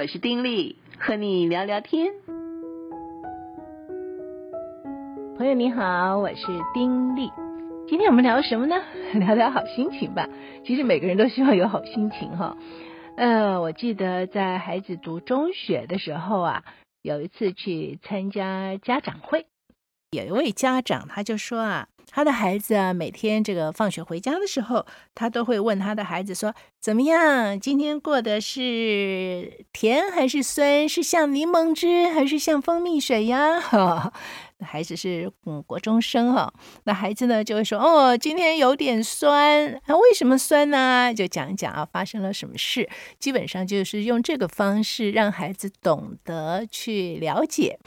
我是丁力，和你聊聊天。朋友你好，我是丁力。今天我们聊什么呢？聊聊好心情吧。其实每个人都希望有好心情哈。呃，我记得在孩子读中学的时候啊，有一次去参加家长会，有一位家长他就说啊。他的孩子啊，每天这个放学回家的时候，他都会问他的孩子说：“怎么样？今天过的是甜还是酸？是像柠檬汁还是像蜂蜜水呀？” 哈，孩子是嗯国中生哈，那孩子呢就会说：“哦，今天有点酸。啊，为什么酸呢？”就讲一讲啊，发生了什么事。基本上就是用这个方式让孩子懂得去了解。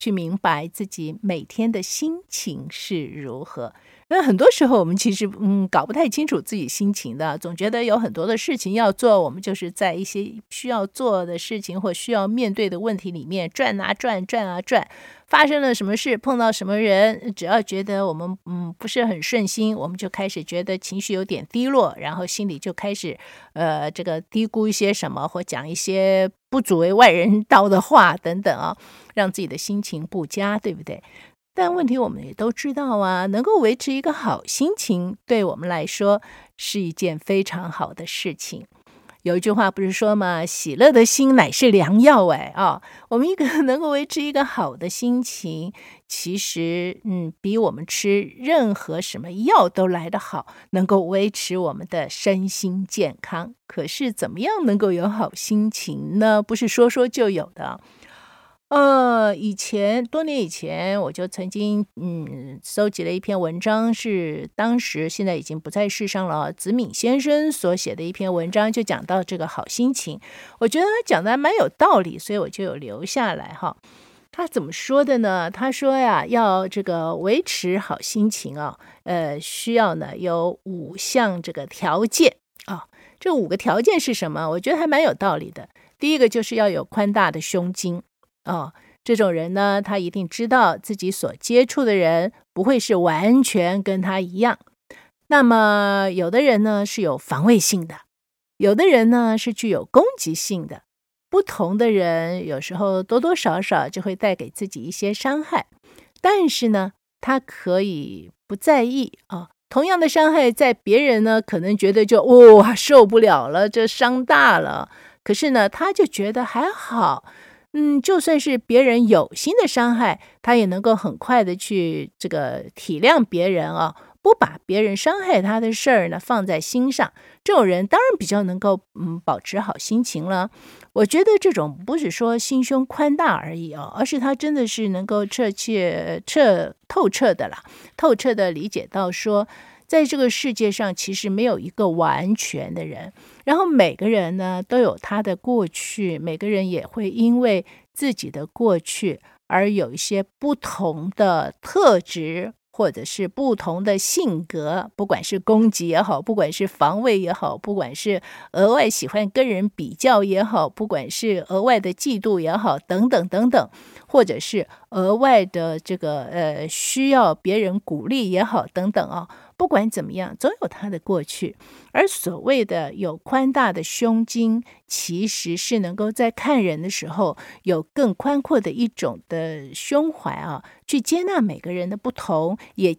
去明白自己每天的心情是如何。那很多时候我们其实嗯搞不太清楚自己心情的，总觉得有很多的事情要做，我们就是在一些需要做的事情或需要面对的问题里面转啊转，转啊转。发生了什么事，碰到什么人，只要觉得我们嗯不是很顺心，我们就开始觉得情绪有点低落，然后心里就开始呃这个低估一些什么，或讲一些不足为外人道的话等等啊，让自己的心情不佳，对不对？但问题我们也都知道啊，能够维持一个好心情，对我们来说是一件非常好的事情。有一句话不是说嘛？喜乐的心乃是良药。哎啊，我们一个能够维持一个好的心情，其实嗯，比我们吃任何什么药都来得好，能够维持我们的身心健康。可是怎么样能够有好心情呢？不是说说就有的。呃，以前多年以前，我就曾经嗯搜集了一篇文章，是当时现在已经不在世上了，子敏先生所写的一篇文章，就讲到这个好心情。我觉得他讲的还蛮有道理，所以我就有留下来哈。他怎么说的呢？他说呀，要这个维持好心情啊，呃，需要呢有五项这个条件啊。这五个条件是什么？我觉得还蛮有道理的。第一个就是要有宽大的胸襟。哦，这种人呢，他一定知道自己所接触的人不会是完全跟他一样。那么，有的人呢是有防卫性的，有的人呢是具有攻击性的。不同的人有时候多多少少就会带给自己一些伤害，但是呢，他可以不在意啊。同样的伤害，在别人呢可能觉得就哇、哦、受不了了，这伤大了。可是呢，他就觉得还好。嗯，就算是别人有心的伤害，他也能够很快的去这个体谅别人啊，不把别人伤害他的事儿呢放在心上。这种人当然比较能够嗯保持好心情了。我觉得这种不是说心胸宽大而已哦，而是他真的是能够彻切彻透彻的啦，透彻的理解到说。在这个世界上，其实没有一个完全的人。然后每个人呢，都有他的过去，每个人也会因为自己的过去而有一些不同的特质，或者是不同的性格。不管是攻击也好，不管是防卫也好，不管是额外喜欢跟人比较也好，不管是额外的嫉妒也好，等等等等，或者是额外的这个呃需要别人鼓励也好，等等啊。不管怎么样，总有他的过去。而所谓的有宽大的胸襟，其实是能够在看人的时候有更宽阔的一种的胸怀啊，去接纳每个人的不同，也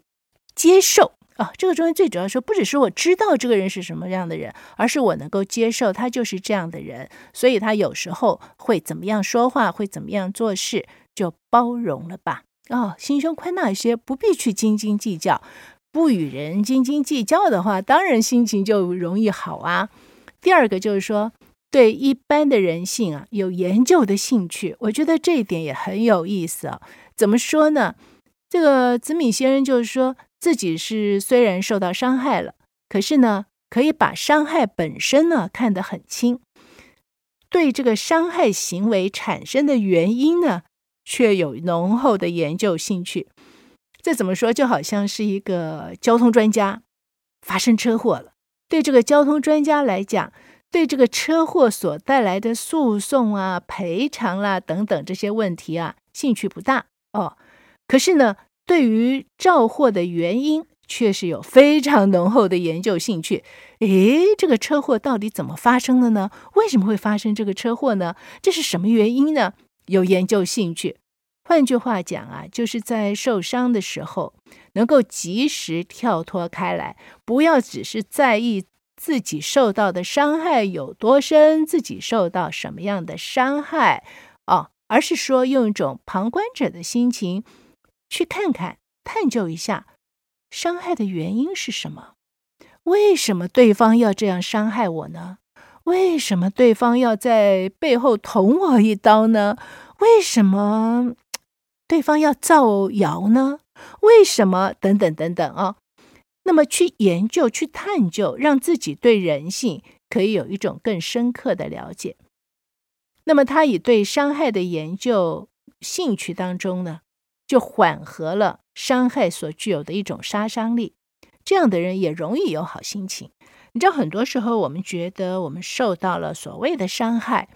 接受啊。这个中间最主要说，不只是我知道这个人是什么样的人，而是我能够接受他就是这样的人。所以他有时候会怎么样说话，会怎么样做事，就包容了吧。哦，心胸宽大一些，不必去斤斤计较。不与人斤斤计较的话，当然心情就容易好啊。第二个就是说，对一般的人性啊有研究的兴趣，我觉得这一点也很有意思啊。怎么说呢？这个子敏先生就是说自己是虽然受到伤害了，可是呢，可以把伤害本身呢看得很轻，对这个伤害行为产生的原因呢，却有浓厚的研究兴趣。再怎么说？就好像是一个交通专家发生车祸了，对这个交通专家来讲，对这个车祸所带来的诉讼啊、赔偿啦、等等这些问题啊，兴趣不大哦。可是呢，对于肇祸的原因却是有非常浓厚的研究兴趣。诶，这个车祸到底怎么发生的呢？为什么会发生这个车祸呢？这是什么原因呢？有研究兴趣。换句话讲啊，就是在受伤的时候，能够及时跳脱开来，不要只是在意自己受到的伤害有多深，自己受到什么样的伤害哦，而是说用一种旁观者的心情去看看、探究一下。伤害的原因是什么？为什么对方要这样伤害我呢？为什么对方要在背后捅我一刀呢？为什么对方要造谣呢？为什么等等等等啊？那么去研究、去探究，让自己对人性可以有一种更深刻的了解。那么他以对伤害的研究兴趣当中呢，就缓和了。伤害所具有的一种杀伤力，这样的人也容易有好心情。你知道，很多时候我们觉得我们受到了所谓的伤害，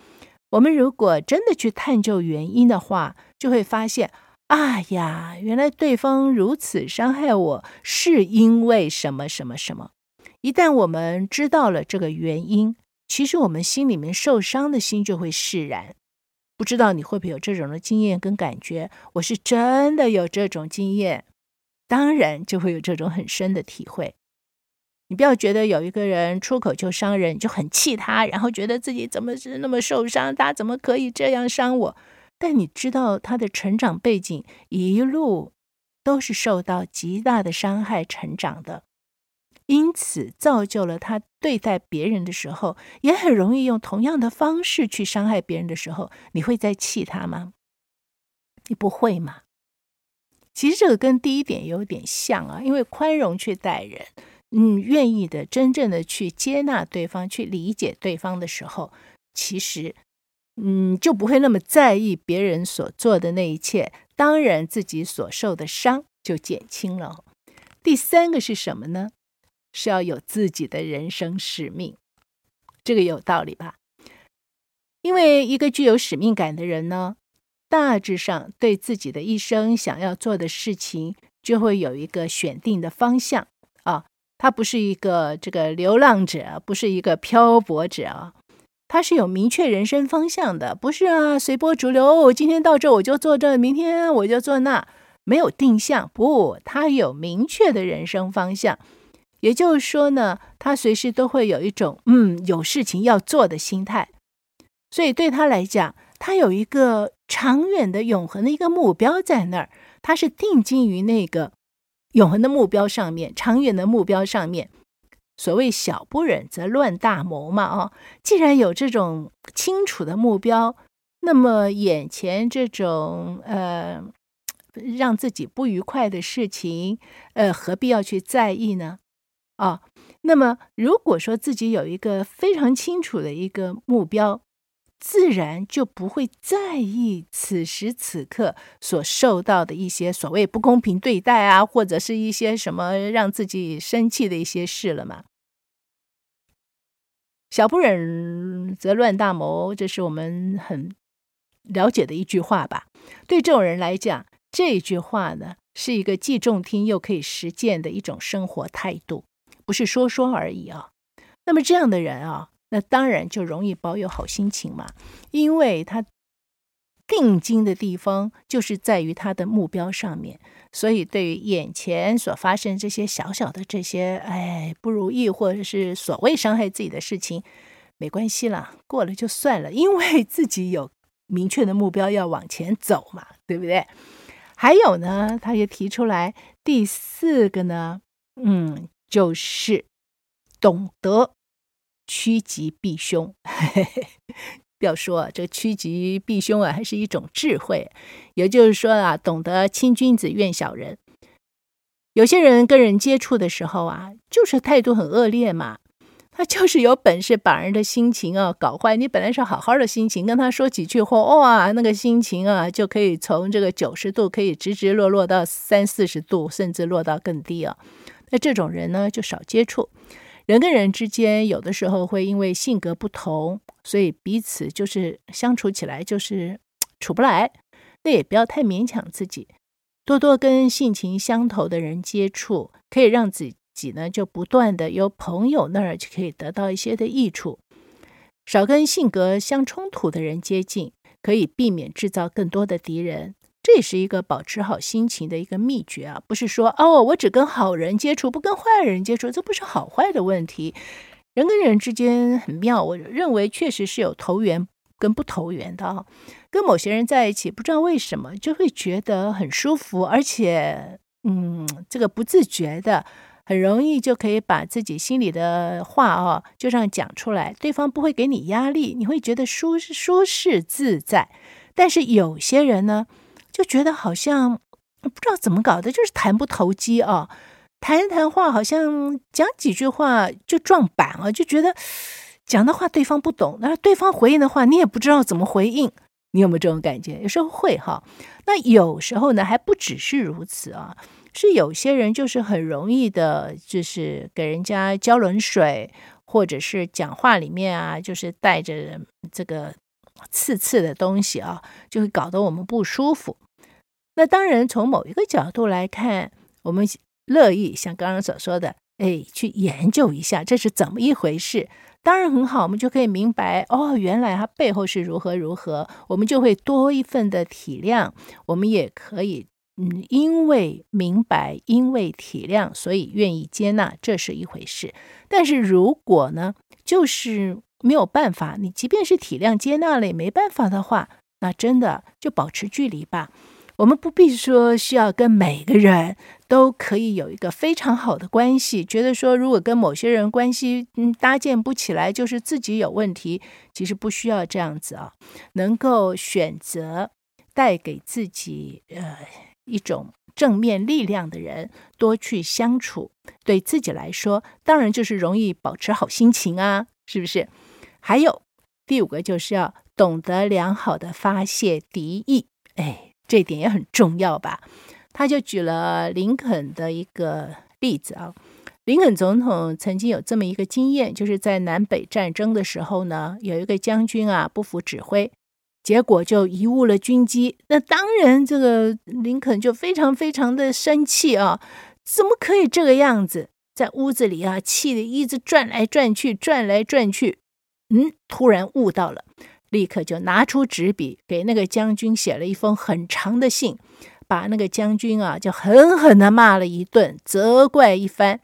我们如果真的去探究原因的话，就会发现，啊呀，原来对方如此伤害我，是因为什么什么什么。一旦我们知道了这个原因，其实我们心里面受伤的心就会释然。不知道你会不会有这种的经验跟感觉？我是真的有这种经验，当然就会有这种很深的体会。你不要觉得有一个人出口就伤人，就很气他，然后觉得自己怎么是那么受伤，他怎么可以这样伤我？但你知道他的成长背景，一路都是受到极大的伤害成长的。因此，造就了他对待别人的时候，也很容易用同样的方式去伤害别人的时候，你会再气他吗？你不会吗？其实这个跟第一点有点像啊，因为宽容去待人，嗯，愿意的真正的去接纳对方，去理解对方的时候，其实，嗯，就不会那么在意别人所做的那一切，当然自己所受的伤就减轻了。第三个是什么呢？是要有自己的人生使命，这个有道理吧？因为一个具有使命感的人呢，大致上对自己的一生想要做的事情，就会有一个选定的方向啊。他不是一个这个流浪者，不是一个漂泊者啊，他是有明确人生方向的，不是啊随波逐流。今天到这我就做这，明天我就做那，没有定向。不，他有明确的人生方向。也就是说呢，他随时都会有一种嗯有事情要做的心态，所以对他来讲，他有一个长远的、永恒的一个目标在那儿，他是定睛于那个永恒的目标上面、长远的目标上面。所谓小不忍则乱大谋嘛，啊，既然有这种清楚的目标，那么眼前这种呃让自己不愉快的事情，呃，何必要去在意呢？啊、那么如果说自己有一个非常清楚的一个目标，自然就不会在意此时此刻所受到的一些所谓不公平对待啊，或者是一些什么让自己生气的一些事了嘛。小不忍则乱大谋，这是我们很了解的一句话吧？对这种人来讲，这句话呢，是一个既中听又可以实践的一种生活态度。不是说说而已啊，那么这样的人啊，那当然就容易保有好心情嘛，因为他定睛的地方就是在于他的目标上面，所以对于眼前所发生这些小小的这些哎不如意或者是所谓伤害自己的事情，没关系了，过了就算了，因为自己有明确的目标要往前走嘛，对不对？还有呢，他也提出来第四个呢，嗯。就是懂得趋吉避凶，不要说这趋吉避凶啊，还是一种智慧。也就是说啊，懂得亲君子远小人。有些人跟人接触的时候啊，就是态度很恶劣嘛，他就是有本事把人的心情啊搞坏。你本来是好好的心情，跟他说几句话，哇，那个心情啊就可以从这个九十度可以直直落落到三四十度，甚至落到更低啊。那这种人呢，就少接触。人跟人之间，有的时候会因为性格不同，所以彼此就是相处起来就是处不来。那也不要太勉强自己。多多跟性情相投的人接触，可以让自己呢就不断的由朋友那儿就可以得到一些的益处。少跟性格相冲突的人接近，可以避免制造更多的敌人。这也是一个保持好心情的一个秘诀啊！不是说哦，我只跟好人接触，不跟坏人接触，这不是好坏的问题。人跟人之间很妙，我认为确实是有投缘跟不投缘的啊。跟某些人在一起，不知道为什么就会觉得很舒服，而且嗯，这个不自觉的很容易就可以把自己心里的话啊，就这样讲出来，对方不会给你压力，你会觉得舒舒适自在。但是有些人呢，就觉得好像不知道怎么搞的，就是谈不投机啊，谈一谈话好像讲几句话就撞板啊，就觉得讲的话对方不懂，那对方回应的话你也不知道怎么回应，你有没有这种感觉？有时候会哈，那有时候呢还不只是如此啊，是有些人就是很容易的，就是给人家浇冷水，或者是讲话里面啊，就是带着这个刺刺的东西啊，就会搞得我们不舒服。那当然，从某一个角度来看，我们乐意像刚刚所说的，哎，去研究一下这是怎么一回事。当然很好，我们就可以明白哦，原来它背后是如何如何，我们就会多一份的体谅。我们也可以，嗯，因为明白，因为体谅，所以愿意接纳，这是一回事。但是如果呢，就是没有办法，你即便是体谅接纳了也没办法的话，那真的就保持距离吧。我们不必说需要跟每个人都可以有一个非常好的关系，觉得说如果跟某些人关系嗯搭建不起来，就是自己有问题。其实不需要这样子啊，能够选择带给自己呃一种正面力量的人多去相处，对自己来说当然就是容易保持好心情啊，是不是？还有第五个就是要懂得良好的发泄敌意，哎。这点也很重要吧？他就举了林肯的一个例子啊。林肯总统曾经有这么一个经验，就是在南北战争的时候呢，有一个将军啊不服指挥，结果就贻误了军机。那当然，这个林肯就非常非常的生气啊！怎么可以这个样子？在屋子里啊，气得一直转来转去，转来转去。嗯，突然悟到了。立刻就拿出纸笔，给那个将军写了一封很长的信，把那个将军啊就狠狠的骂了一顿，责怪一番。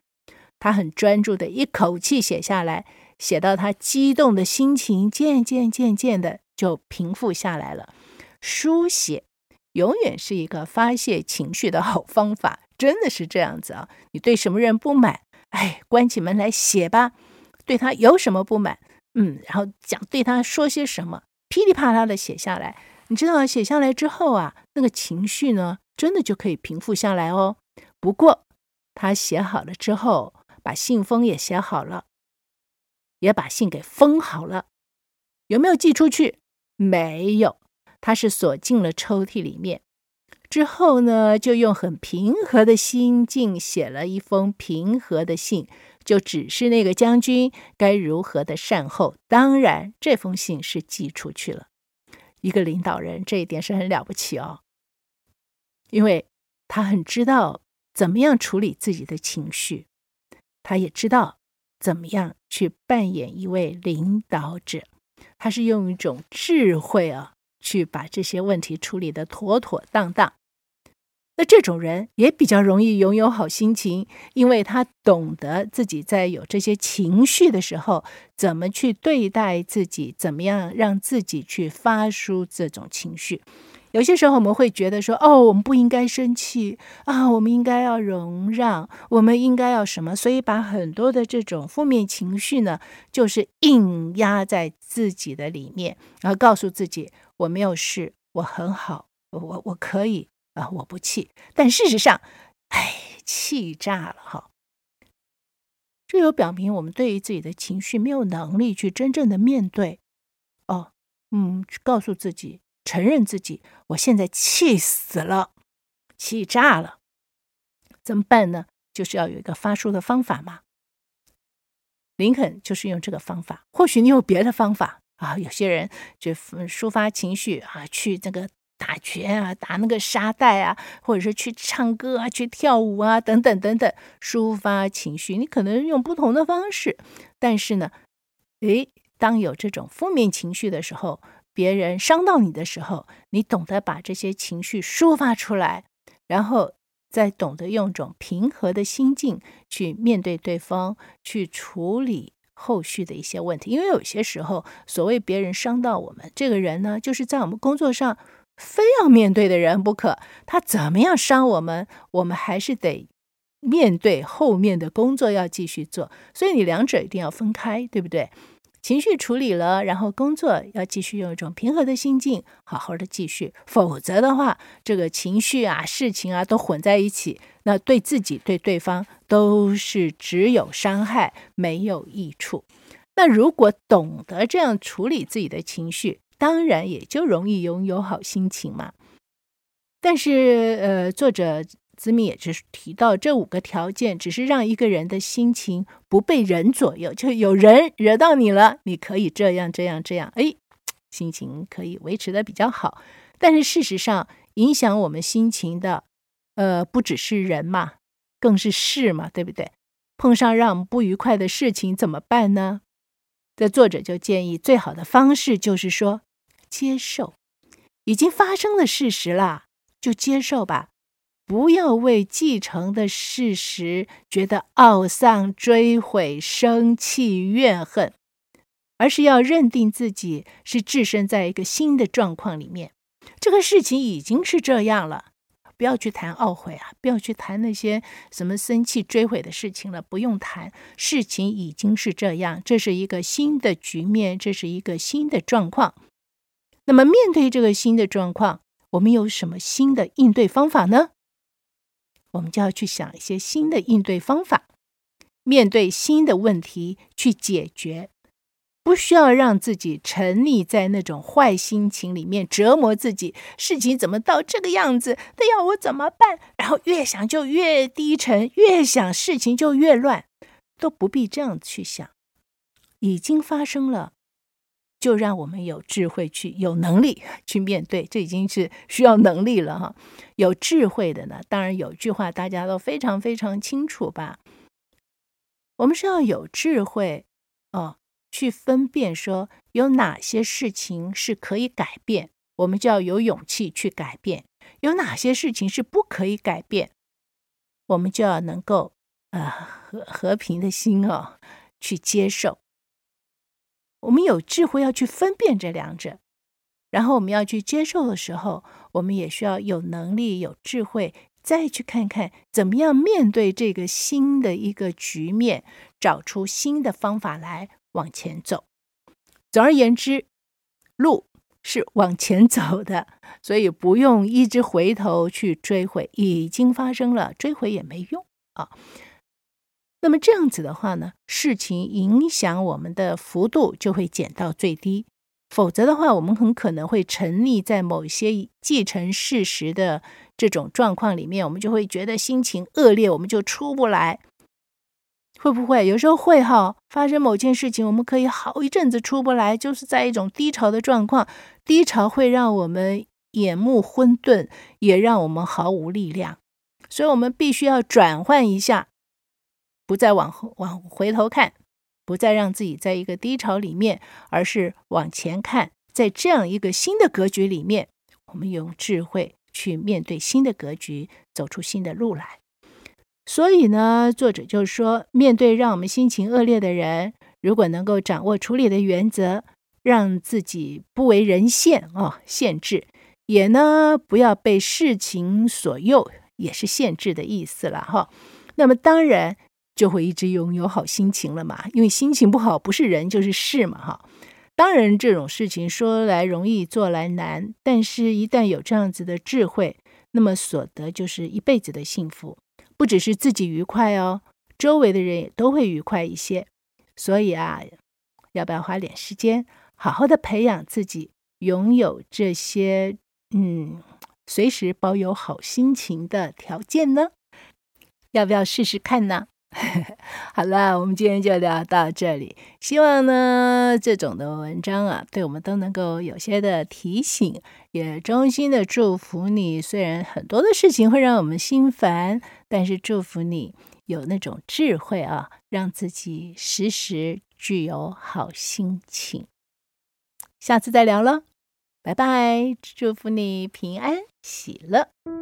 他很专注的一口气写下来，写到他激动的心情渐渐渐渐的就平复下来了。书写永远是一个发泄情绪的好方法，真的是这样子啊！你对什么人不满，哎，关起门来写吧。对他有什么不满？嗯，然后讲对他说些什么，噼里啪啦的写下来。你知道写下来之后啊，那个情绪呢，真的就可以平复下来哦。不过他写好了之后，把信封也写好了，也把信给封好了，有没有寄出去？没有，他是锁进了抽屉里面。之后呢，就用很平和的心境写了一封平和的信，就指示那个将军该如何的善后。当然，这封信是寄出去了。一个领导人这一点是很了不起哦，因为他很知道怎么样处理自己的情绪，他也知道怎么样去扮演一位领导者。他是用一种智慧啊，去把这些问题处理得妥妥当当。那这种人也比较容易拥有好心情，因为他懂得自己在有这些情绪的时候，怎么去对待自己，怎么样让自己去发出这种情绪。有些时候我们会觉得说，哦，我们不应该生气啊，我们应该要容让，我们应该要什么，所以把很多的这种负面情绪呢，就是硬压在自己的里面，然后告诉自己，我没有事，我很好，我我可以。啊，我不气，但事实上，哎，气炸了哈！这有表明我们对于自己的情绪没有能力去真正的面对。哦，嗯，告诉自己，承认自己，我现在气死了，气炸了，怎么办呢？就是要有一个发抒的方法嘛。林肯就是用这个方法，或许你有别的方法啊。有些人就抒发情绪啊，去这个。打拳啊，打那个沙袋啊，或者是去唱歌啊，去跳舞啊，等等等等，抒发情绪。你可能用不同的方式，但是呢，诶，当有这种负面情绪的时候，别人伤到你的时候，你懂得把这些情绪抒发出来，然后再懂得用一种平和的心境去面对对方，去处理后续的一些问题。因为有些时候，所谓别人伤到我们，这个人呢，就是在我们工作上非要面对的人不可。他怎么样伤我们，我们还是得面对后面的工作要继续做。所以你两者一定要分开，对不对？情绪处理了，然后工作要继续用一种平和的心境，好好的继续。否则的话，这个情绪啊、事情啊都混在一起，那对自己、对对方都是只有伤害，没有益处。那如果懂得这样处理自己的情绪，当然也就容易拥有好心情嘛。但是，呃，作者。子敏也就是提到这五个条件，只是让一个人的心情不被人左右，就有人惹到你了，你可以这样这样这样，哎，心情可以维持的比较好。但是事实上，影响我们心情的，呃，不只是人嘛，更是事嘛，对不对？碰上让不愉快的事情怎么办呢？这作者就建议，最好的方式就是说，接受已经发生的事实了，就接受吧。不要为既成的事实觉得懊丧、追悔、生气、怨恨，而是要认定自己是置身在一个新的状况里面。这个事情已经是这样了，不要去谈懊悔啊，不要去谈那些什么生气、追悔的事情了，不用谈。事情已经是这样，这是一个新的局面，这是一个新的状况。那么，面对这个新的状况，我们有什么新的应对方法呢？我们就要去想一些新的应对方法，面对新的问题去解决，不需要让自己沉溺在那种坏心情里面折磨自己。事情怎么到这个样子？那要我怎么办？然后越想就越低沉，越想事情就越乱，都不必这样去想，已经发生了。就让我们有智慧去，有能力去面对，这已经是需要能力了哈。有智慧的呢，当然有句话大家都非常非常清楚吧。我们是要有智慧哦，去分辨说有哪些事情是可以改变，我们就要有勇气去改变；有哪些事情是不可以改变，我们就要能够啊和和平的心哦去接受。我们有智慧要去分辨这两者，然后我们要去接受的时候，我们也需要有能力、有智慧，再去看看怎么样面对这个新的一个局面，找出新的方法来往前走。总而言之，路是往前走的，所以不用一直回头去追悔，已经发生了，追悔也没用啊。那么这样子的话呢，事情影响我们的幅度就会减到最低。否则的话，我们很可能会沉溺在某些既成事实的这种状况里面，我们就会觉得心情恶劣，我们就出不来。会不会有时候会哈？发生某件事情，我们可以好一阵子出不来，就是在一种低潮的状况。低潮会让我们眼目昏钝，也让我们毫无力量。所以，我们必须要转换一下。不再往后往回头看，不再让自己在一个低潮里面，而是往前看，在这样一个新的格局里面，我们用智慧去面对新的格局，走出新的路来。所以呢，作者就说，面对让我们心情恶劣的人，如果能够掌握处理的原则，让自己不为人限哦，限制，也呢不要被事情所诱，也是限制的意思了哈。那么当然。就会一直拥有好心情了嘛，因为心情不好不是人就是事嘛，哈。当然这种事情说来容易做来难，但是一旦有这样子的智慧，那么所得就是一辈子的幸福，不只是自己愉快哦，周围的人也都会愉快一些。所以啊，要不要花点时间，好好的培养自己，拥有这些嗯，随时保有好心情的条件呢？要不要试试看呢？好了，我们今天就聊到这里。希望呢，这种的文章啊，对我们都能够有些的提醒，也衷心的祝福你。虽然很多的事情会让我们心烦，但是祝福你有那种智慧啊，让自己时时具有好心情。下次再聊了，拜拜！祝福你平安喜乐。